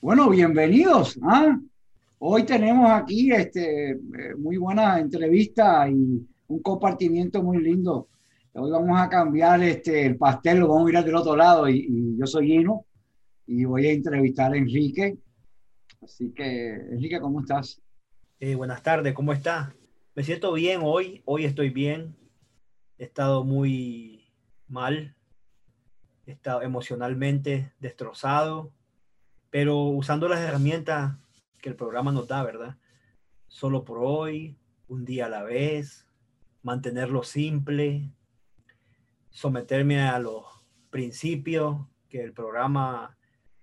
Bueno, bienvenidos. ¿ah? Hoy tenemos aquí este, eh, muy buena entrevista y un compartimiento muy lindo. Hoy vamos a cambiar este, el pastel, lo vamos a mirar del otro lado y, yo soy Gino y voy a entrevistar a Enrique. Así que, Enrique, ¿cómo estás? Eh, buenas tardes, ¿cómo estás? Me siento bien hoy, hoy estoy bien. He estado muy mal, he estado emocionalmente destrozado, pero usando las herramientas que el programa nos da, ¿verdad? Solo por hoy, un día a la vez, mantenerlo simple, someterme a los principios que el programa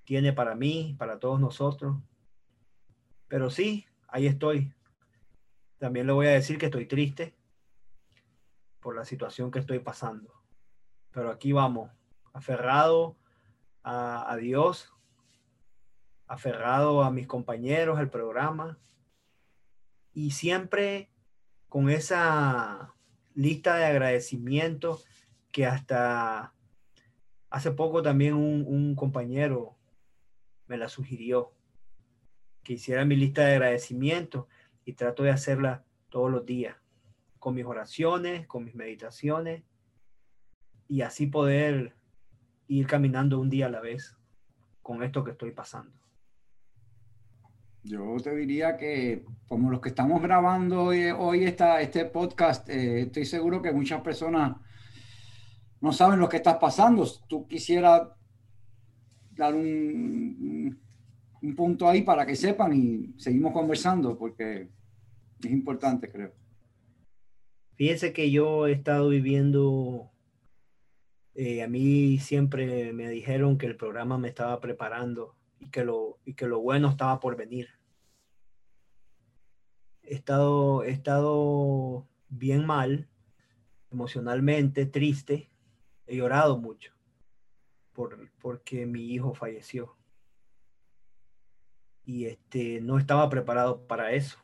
tiene para mí, para todos nosotros. Pero sí, ahí estoy. También le voy a decir que estoy triste por la situación que estoy pasando. Pero aquí vamos, aferrado a, a Dios, aferrado a mis compañeros, al programa, y siempre con esa lista de agradecimientos que hasta hace poco también un, compañero me la sugirió, que hiciera mi lista de agradecimientos y trato de hacerla todos los días, con mis oraciones, con mis meditaciones, y así poder ir caminando un día a la vez con esto que estoy pasando. Yo te diría que como los que estamos grabando hoy, hoy este podcast, eh, estoy seguro que muchas personas no saben lo que está pasando. Tú quisieras dar un, un punto ahí para que sepan y seguimos conversando porque es importante, creo. Fíjense que yo he estado viviendo, eh, a mí siempre me dijeron que el programa me estaba preparando y que lo, y que lo bueno estaba por venir. He estado, he estado bien mal, emocionalmente triste, he llorado mucho por, porque mi hijo falleció. Y este, no estaba preparado para eso.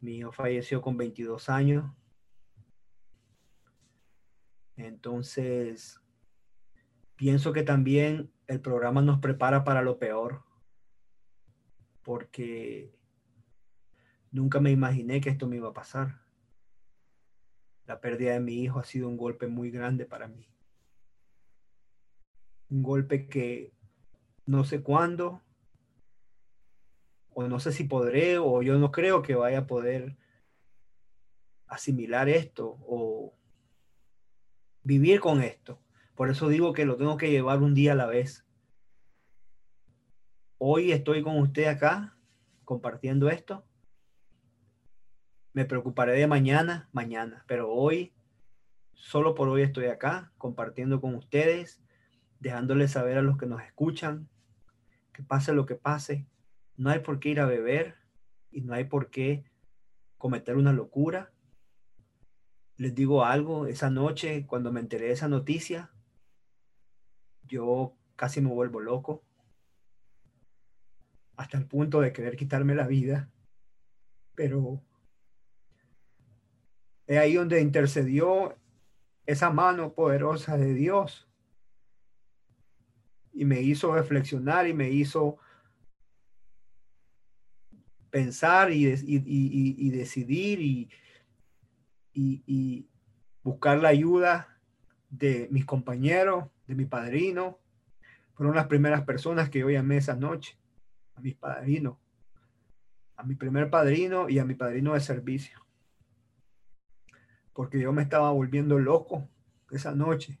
Mi hijo falleció con 22 años. Entonces, pienso que también el programa nos prepara para lo peor, porque nunca me imaginé que esto me iba a pasar. La pérdida de mi hijo ha sido un golpe muy grande para mí. Un golpe que no sé cuándo, o no sé si podré, o yo no creo que vaya a poder asimilar esto o vivir con esto. Por eso digo que lo tengo que llevar un día a la vez. Hoy estoy con usted acá compartiendo esto. Me preocuparé de mañana, mañana, pero hoy, solo por hoy estoy acá compartiendo con ustedes, dejándoles saber a los que nos escuchan que pase lo que pase, no hay por qué ir a beber y no hay por qué cometer una locura. Les digo algo, esa noche cuando me enteré de esa noticia, yo casi me vuelvo loco, hasta el punto de querer quitarme la vida, pero es ahí donde intercedió esa mano poderosa de Dios y me hizo reflexionar y me hizo pensar y, decidir y buscar la ayuda de mis compañeros de mi padrino. Fueron las primeras personas que yo llamé esa noche, a mis padrinos, a mi primer padrino y a mi padrino de servicio. Porque yo me estaba volviendo loco esa noche.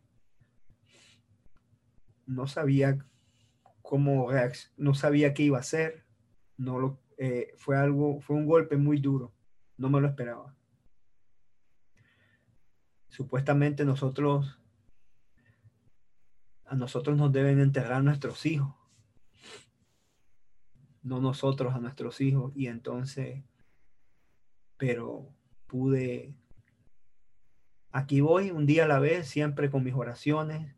No sabía cómo no sabía qué iba a hacer. No lo, eh, fue algo, fue un golpe muy duro. No me lo esperaba. Supuestamente nosotros a nosotros nos deben enterrar nuestros hijos. no nosotros a nuestros hijos. Y entonces, pero pude, aquí voy un día a la vez, siempre con mis oraciones,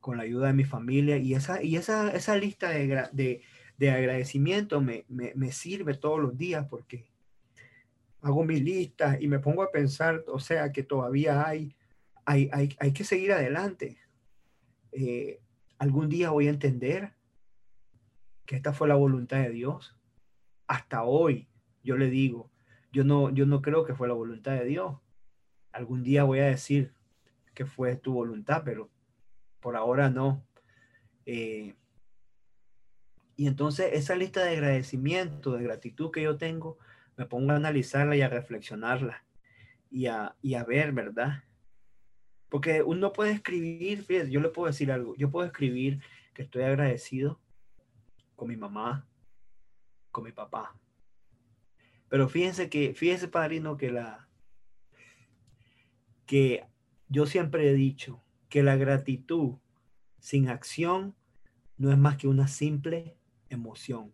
con la ayuda de mi familia. Y esa, y esa, esa lista de, de, de agradecimiento me, me, me sirve todos los días porque hago mis listas y me pongo a pensar, o sea, que todavía hay, hay, hay, hay que seguir adelante. Eh, algún día voy a entender que esta fue la voluntad de Dios. Hasta hoy, yo le digo, yo no, yo no creo que fue la voluntad de Dios. Algún día voy a decir que fue tu voluntad, pero por ahora no. Eh, y entonces esa lista de agradecimiento, de gratitud que yo tengo, me pongo a analizarla y a reflexionarla y a, y a ver, ¿verdad? Porque uno puede escribir, fíjate, yo le puedo decir algo, yo puedo escribir que estoy agradecido con mi mamá, con mi papá. Pero fíjense que, fíjense, padrino, que la, que yo siempre he dicho que la gratitud sin acción no es más que una simple emoción.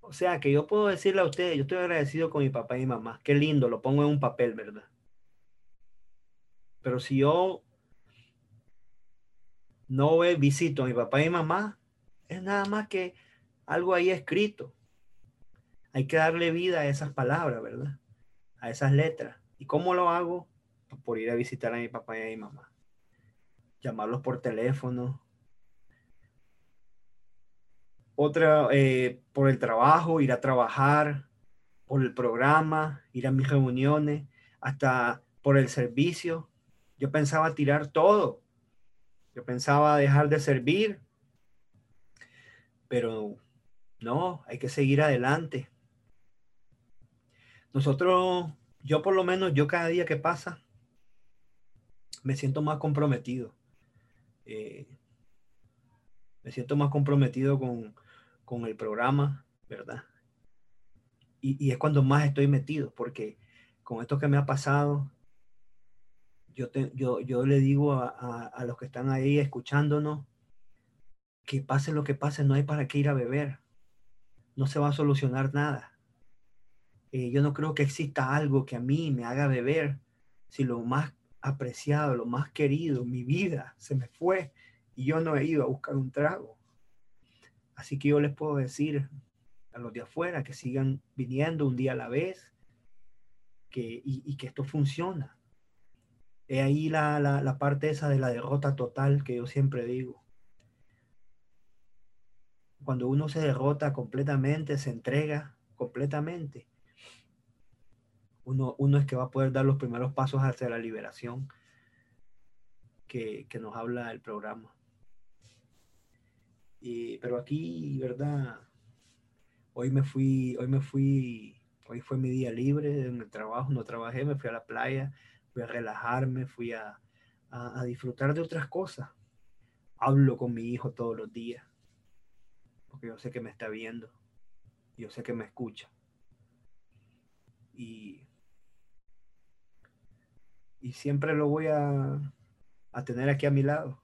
O sea, que yo puedo decirle a ustedes, yo estoy agradecido con mi papá y mamá. Qué lindo, lo pongo en un papel, ¿verdad? Pero si yo no visito a mi papá y mamá, es nada más que algo ahí escrito. Hay que darle vida a esas palabras, ¿verdad? A esas letras. ¿Y cómo lo hago? Por ir a visitar a mi papá y a mi mamá. Llamarlos por teléfono, otra eh, por el trabajo, ir a trabajar, por el programa, ir a mis reuniones, hasta por el servicio. Yo pensaba tirar todo. Yo pensaba dejar de servir. Pero no, hay que seguir adelante. Nosotros, yo por lo menos, yo cada día que pasa, me siento más comprometido. Eh, me siento más comprometido con, con el programa, ¿verdad? Y, es cuando más estoy metido, porque con esto que me ha pasado, yo, yo, yo le digo a, los que están ahí escuchándonos, que pase lo que pase, no hay para qué ir a beber. No se va a solucionar nada. Eh, yo no creo que exista algo que a mí me haga beber si lo más apreciado, lo más querido, mi vida se me fue y yo no he ido a buscar un trago. Así que yo les puedo decir a los de afuera que sigan viniendo un día a la vez que, y, que esto funciona. Es ahí la, la parte esa de la derrota total que yo siempre digo. Cuando uno se derrota completamente, se entrega completamente, uno, uno, es que va a poder dar los primeros pasos hacia la liberación que, que nos habla el programa pero aquí, ¿verdad? Hoy me fui, hoy me fui, hoy fue mi día libre en el trabajo, no trabajé, me fui a la playa, fui a relajarme, fui a, a, disfrutar de otras cosas. Hablo con mi hijo todos los días, porque yo sé que me está viendo, yo sé que me escucha. Y, y siempre lo voy a, a tener aquí a mi lado.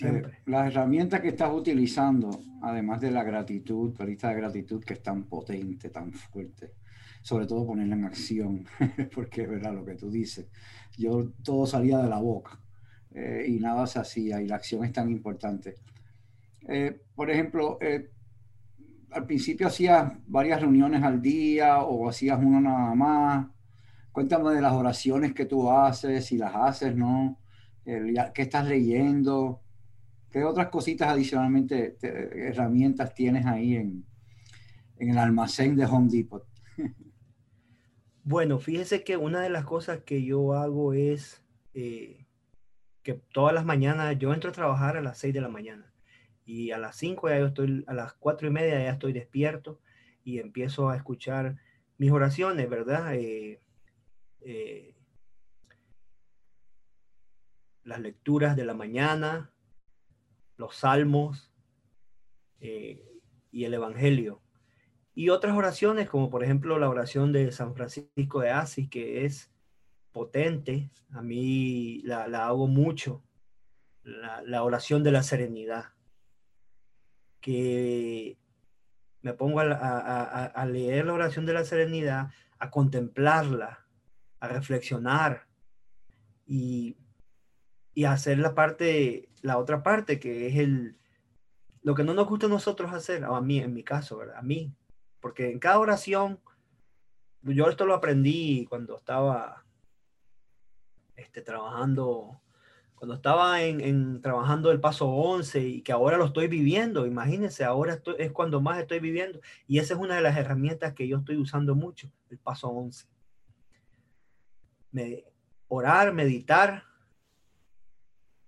Eh, las herramientas que estás utilizando, además de la gratitud, la lista de gratitud que es tan potente, tan fuerte, sobre todo ponerla en acción, porque es verdad lo que tú dices. Yo todo salía de la boca eh, y nada se hacía y la acción es tan importante. Eh, por ejemplo, al principio hacías varias reuniones al día o hacías una nada más. Cuéntame de las oraciones que tú haces, si las haces, ¿no? ¿Qué estás leyendo? ¿Qué otras cositas adicionalmente, herramientas tienes ahí en, el almacén de Home Depot? Bueno, fíjese que una de las cosas que yo hago es eh, que todas las mañanas yo entro a trabajar a las 6 de la mañana y a las 5 ya yo estoy, a las 4 y media ya estoy despierto y empiezo a escuchar mis oraciones, ¿verdad? Eh, eh, las lecturas de la mañana, los salmos eh, y el Evangelio. Y otras oraciones, como por ejemplo la oración de San Francisco de Asís, que es potente, a mí la, hago mucho. la, oración de la serenidad, que me pongo a, leer la oración de la serenidad, a contemplarla, a reflexionar y, y hacer la parte, la otra parte que es el, lo que no nos gusta a nosotros hacer, a mí en mi caso, ¿verdad? A mí, porque en cada oración, yo esto lo aprendí cuando estaba este, trabajando, cuando estaba en, trabajando el paso 11 y que ahora lo estoy viviendo, imagínense, ahora es cuando más estoy viviendo y esa es una de las herramientas que yo estoy usando mucho, el paso 11. Orar, meditar,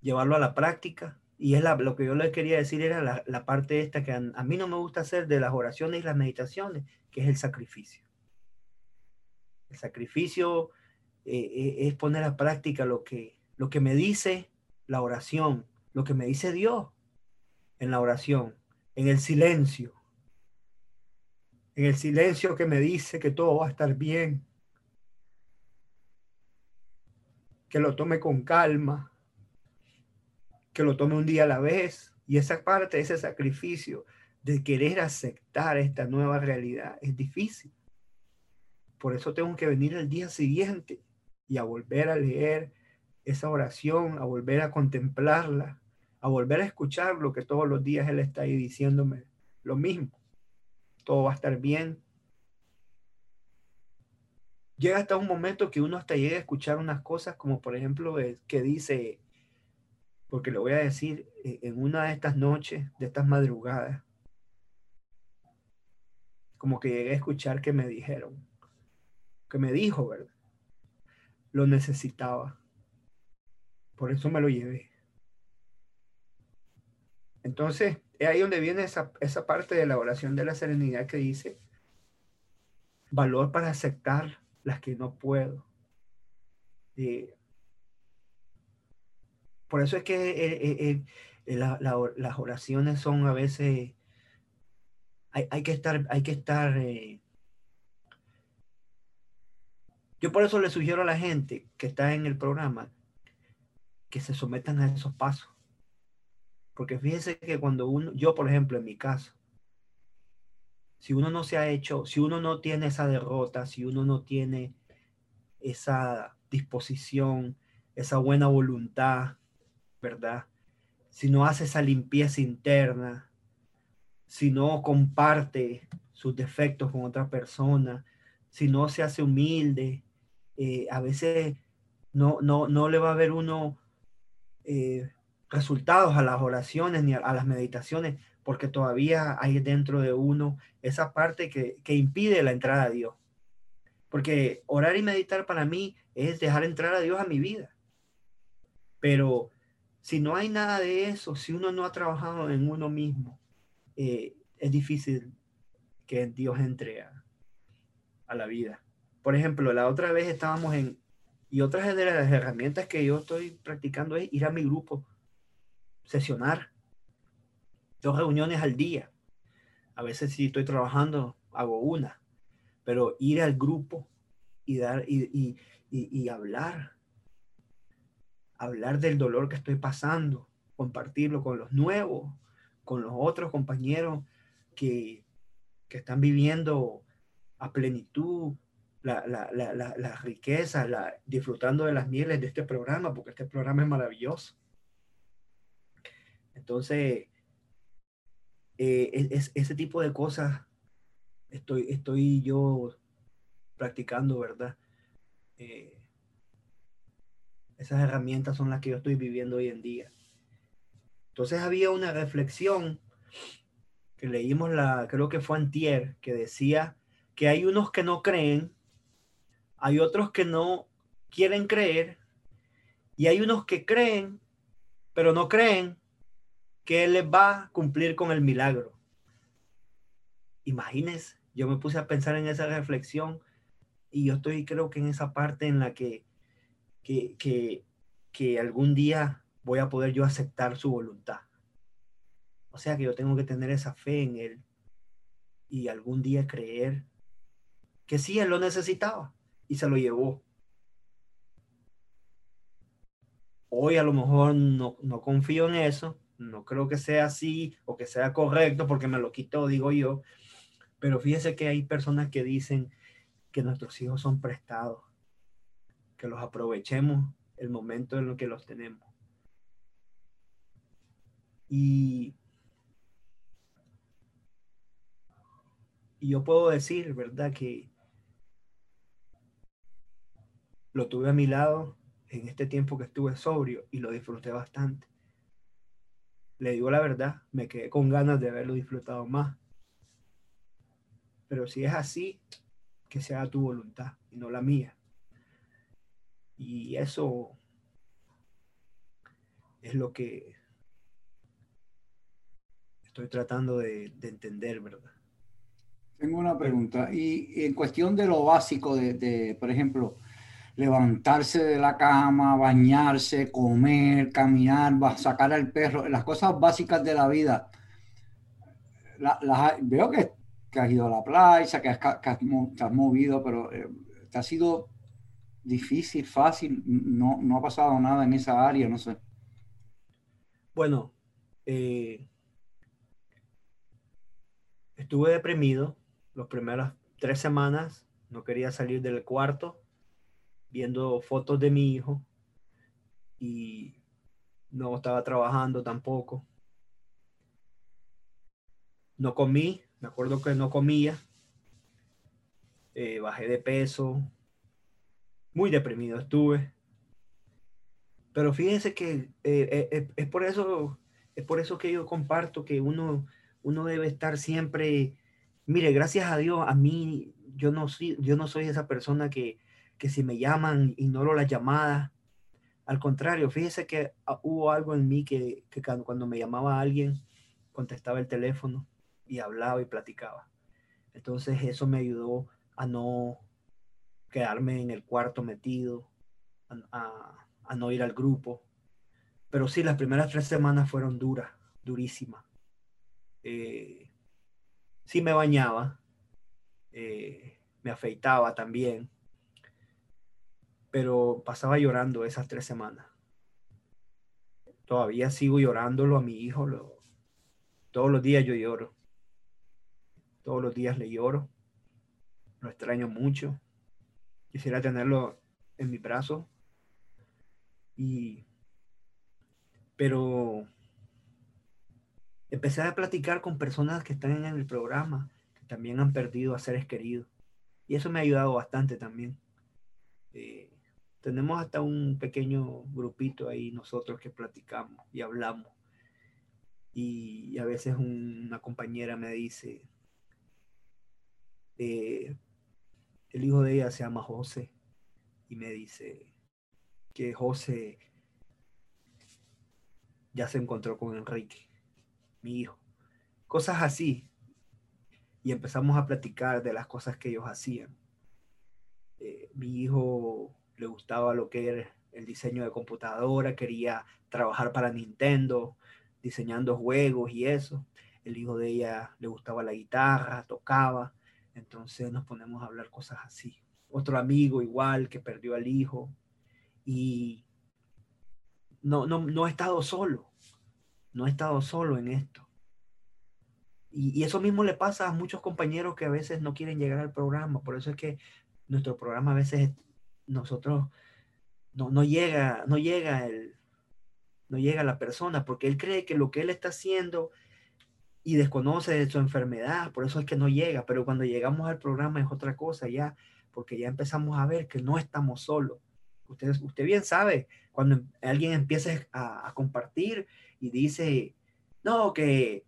llevarlo a la práctica y es lo que yo les quería decir era la, parte esta que a, mí no me gusta hacer de las oraciones y las meditaciones, que es el sacrificio. El sacrificio eh, eh, es poner a práctica lo que, lo que me dice la oración, lo que me dice Dios en la oración, en el silencio. En el silencio que me dice que todo va a estar bien. Que lo tome con calma que lo tome un día a la vez. Y esa parte, ese sacrificio de querer aceptar esta nueva realidad es difícil. Por eso tengo que venir el día siguiente y a volver a leer esa oración, a volver a contemplarla, a volver a escuchar lo que todos los días Él está ahí diciéndome lo mismo. Todo va a estar bien. Llega hasta un momento que uno hasta llega a escuchar unas cosas como por ejemplo que dice porque le voy a decir, eh, en una de estas noches, de estas madrugadas, como que llegué a escuchar que me dijeron, que me dijo, ¿verdad? Lo necesitaba. Por eso me lo llevé. Entonces, es ahí donde viene esa, parte de la oración de la serenidad que dice, valor para aceptar las que no puedo. Por eso es que eh, eh, eh, las oraciones son a veces, hay, que estar, hay que estar, yo por eso le sugiero a la gente que está en el programa que se sometan a esos pasos. Porque fíjense que cuando uno, yo por ejemplo en mi caso, si uno no se ha hecho, si uno no tiene esa derrota, si uno no tiene esa disposición, esa buena voluntad, ¿verdad? Si no hace esa limpieza interna, si no comparte sus defectos con otra persona, si no se hace humilde, eh, a veces no, no, no le va a ver uno eh, resultados a las oraciones ni a, las meditaciones, porque todavía hay dentro de uno esa parte que, que impide la entrada a Dios. Porque orar y meditar para mí es dejar entrar a Dios a mi vida. Pero si no hay nada de eso, si uno no ha trabajado en uno mismo, eh, es difícil que Dios entre a, la vida. Por ejemplo, la otra vez estábamos en, y otra de las herramientas que yo estoy practicando es ir a mi grupo, sesionar, dos reuniones al día. A veces si estoy trabajando, hago una, pero ir al grupo y dar y, y hablar hablar del dolor que estoy pasando, compartirlo con los nuevos, con los otros compañeros que, están viviendo a plenitud la, la, riqueza, la, disfrutando de las mieles de este programa, porque este programa es maravilloso. Entonces, eh, es, ese tipo de cosas estoy, estoy yo practicando, ¿verdad? Eh, esas herramientas son las que yo estoy viviendo hoy en día. Entonces había una reflexión que leímos la, creo que fue antier, que decía que hay unos que no creen, hay otros que no quieren creer y hay unos que creen, pero no creen que les va a cumplir con el milagro. Imagínense, yo me puse a pensar en esa reflexión y yo estoy creo que en esa parte en la que que, que, algún día voy a poder yo aceptar su voluntad. O sea que yo tengo que tener esa fe en Él y algún día creer que sí, Él lo necesitaba y se lo llevó. Hoy a lo mejor no, no confío en eso, no creo que sea así o que sea correcto porque me lo quitó, digo yo. Pero fíjese que hay personas que dicen que nuestros hijos son prestados, que los aprovechemos el momento en el que los tenemos. Y, y yo puedo decir, ¿verdad? Que lo tuve a mi lado en este tiempo que estuve sobrio y lo disfruté bastante. Le digo la verdad, me quedé con ganas de haberlo disfrutado más. Pero si es así, que sea tu voluntad y no la mía. Y eso es lo que estoy tratando de, entender, ¿verdad? Tengo una pregunta. Y, en cuestión de lo básico, de, por ejemplo, levantarse de la cama, bañarse, comer, caminar, sacar al perro, las cosas básicas de la vida. veo que, has ido a la playa, que has, movido, pero eh, te ha sido difícil, fácil, no, no ha pasado nada en esa área, no sé. Bueno, eh, estuve deprimido las primeras tres semanas, no quería salir del cuarto viendo fotos de mi hijo y no estaba trabajando tampoco. No comí, me acuerdo que no comía. Eh, bajé de peso. Muy deprimido estuve. Pero fíjense que eh, eh, es por eso, es por eso que yo comparto que uno, uno debe estar siempre, mire, gracias a Dios, a mí, yo no soy, yo no soy esa persona que, que si me llaman, ignoro las llamadas. Al contrario, fíjese que ah, hubo algo en mí que, cuando me llamaba alguien, contestaba el teléfono y hablaba y platicaba. Entonces eso me ayudó a no quedarme en el cuarto metido, a, no ir al grupo. Pero sí, las primeras tres semanas fueron duras, durísimas. Eh, sí me bañaba, eh, me afeitaba también, pero pasaba llorando esas tres semanas. Todavía sigo llorándolo a mi hijo. todos los días yo lloro. Todos los días le lloro. Lo extraño mucho. Quisiera tenerlo en mi brazo. Y, pero empecé a platicar con personas que están en el programa, que también han perdido a seres queridos. Y eso me ha ayudado bastante también. Eh, tenemos hasta un pequeño grupito ahí nosotros que platicamos y hablamos. Y, a veces una compañera me dice, eh, el hijo de ella se llama José y me dice que José ya se encontró con Enrique, mi hijo. Cosas así. Y empezamos a platicar de las cosas que ellos hacían. Eh, mi hijo le gustaba lo que era el diseño de computadora, quería trabajar para Nintendo, diseñando juegos y eso. El hijo de ella le gustaba la guitarra, tocaba, entonces nos ponemos a hablar cosas así. Otro amigo igual que perdió al hijo y no, no, no he estado solo, no he estado solo en esto. Y, eso mismo le pasa a muchos compañeros que a veces no quieren llegar al programa, por eso es que nuestro programa a veces nosotros no, llega, no llega el, no llega la persona, porque él cree que lo que él está haciendo y desconoce de su enfermedad, por eso es que no llega, pero cuando llegamos al programa es otra cosa ya, porque ya empezamos a ver que no estamos solos. Usted, usted bien sabe, cuando alguien empieza a, compartir y dice, no, que,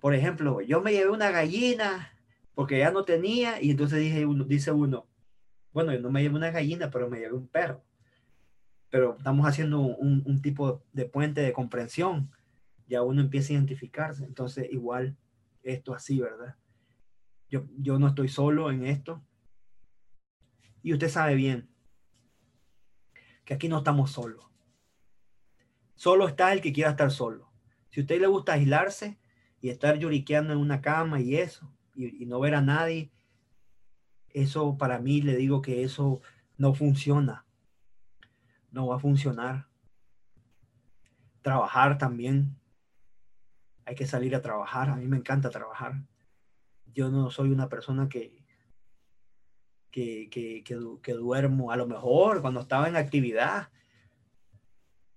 por ejemplo, yo me llevé una gallina porque ya no tenía, y entonces dije, dice uno, bueno, yo no me llevo una gallina, pero me llevé un perro. Pero estamos haciendo un, tipo de puente de comprensión. Ya uno empieza a identificarse. Entonces, igual, esto así, ¿verdad? Yo, yo no estoy solo en esto. Y usted sabe bien que aquí no estamos solos. Solo está el que quiera estar solo. Si a usted le gusta aislarse y estar lloriqueando en una cama y eso, y no ver a nadie, eso para mí le digo que eso no funciona. No va a funcionar. trabajar también. Hay que salir a trabajar. A mí me encanta trabajar. Yo no soy una persona que, que, que, que, duermo. A lo mejor cuando estaba en actividad.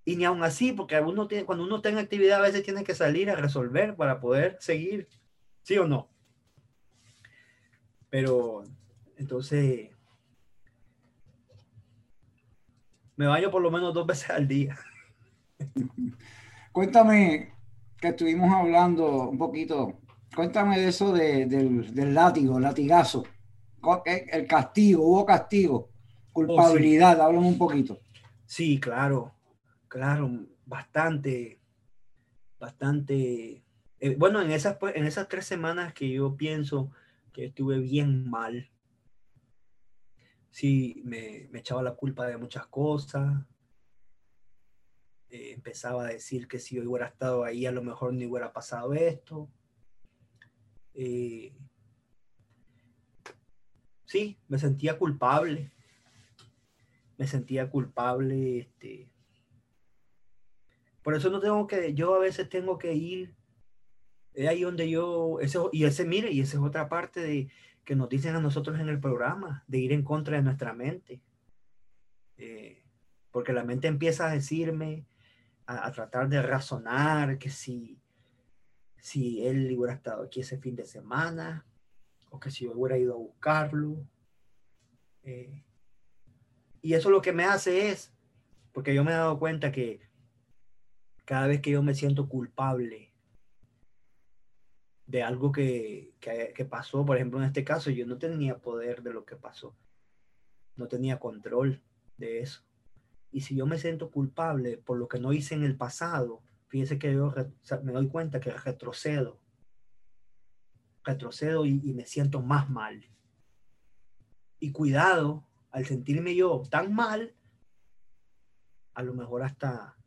Y ni aún así, porque uno tiene, cuando uno está en actividad a veces tiene que salir a resolver para poder seguir. ¿Sí o no? Pero entonces me baño por lo menos dos veces al día. Cuéntame, que estuvimos hablando un poquito, cuéntame de eso del, látigo, latigazo, el castigo, hubo castigo, culpabilidad, oh, háblame un poquito. Sí, claro, claro, bastante, bastante. Eh, bueno, en esas, pues, en esas tres semanas que yo pienso que estuve bien mal, sí, me, echaba la culpa de muchas cosas, eh, empezaba a decir que si yo hubiera estado ahí a lo mejor ni hubiera pasado esto. Eh, sí, me sentía culpable. Me sentía culpable. Este, por eso no tengo que, yo a veces tengo que ir, es ahí donde yo, eso, y ese, mire, y esa es otra parte de que nos dicen a nosotros en el programa, de ir en contra de nuestra mente. Eh, porque la mente empieza a decirme, a, tratar de razonar que si, si él hubiera estado aquí ese fin de semana, o que si yo hubiera ido a buscarlo. Eh, y eso lo que me hace es, porque yo me he dado cuenta que cada vez que yo me siento culpable de algo que, que, pasó, por ejemplo, en este caso, yo no tenía poder de lo que pasó, no tenía control de eso. Y si yo me siento culpable por lo que no hice en el pasado, fíjese que yo me doy cuenta que retrocedo. Retrocedo y, me siento más mal. Y cuidado, al sentirme yo tan mal, a lo mejor hasta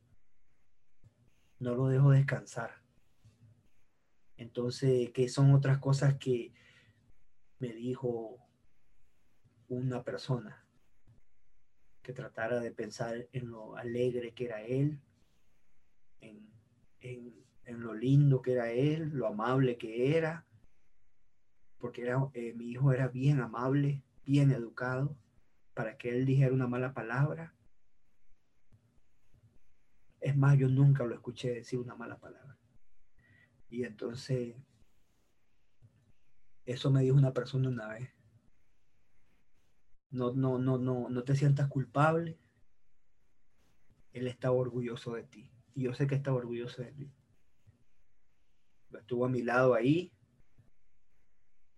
no lo dejo descansar. Entonces, ¿qué son otras cosas que me dijo una persona? que tratara de pensar en lo alegre que era él, en, lo lindo que era él, lo amable que era, porque era, eh, mi hijo era bien amable, bien educado, para que él dijera una mala palabra. Es más, yo nunca lo escuché decir una mala palabra. Y entonces, eso me dijo una persona una vez. No, no, no, no, no te sientas culpable. Él está orgulloso de ti. Y yo sé que está orgulloso de ti. Estuvo a mi lado ahí.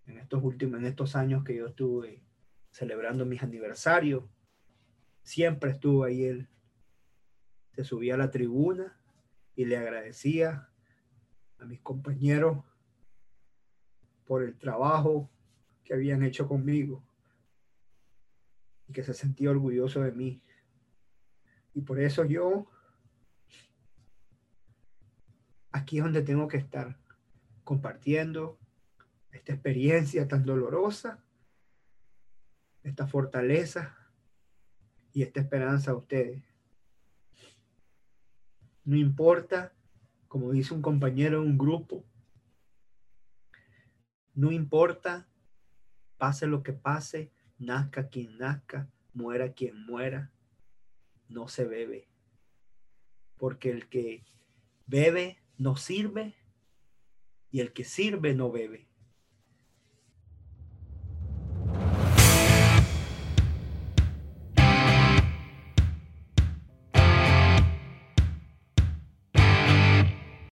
En estos últimos, en estos años que yo estuve celebrando mis aniversarios. Siempre estuvo ahí él. Se subía a la tribuna y le agradecía a mis compañeros por el trabajo que habían hecho conmigo que se sentía orgulloso de mí. Y por eso yo aquí es donde tengo que estar compartiendo esta experiencia tan dolorosa, esta fortaleza y esta esperanza a ustedes. No importa, como dice un compañero en un grupo, no importa, pase lo que pase, nazca quien nazca, muera quien muera, no se bebe. Porque el que bebe no sirve y el que sirve no bebe.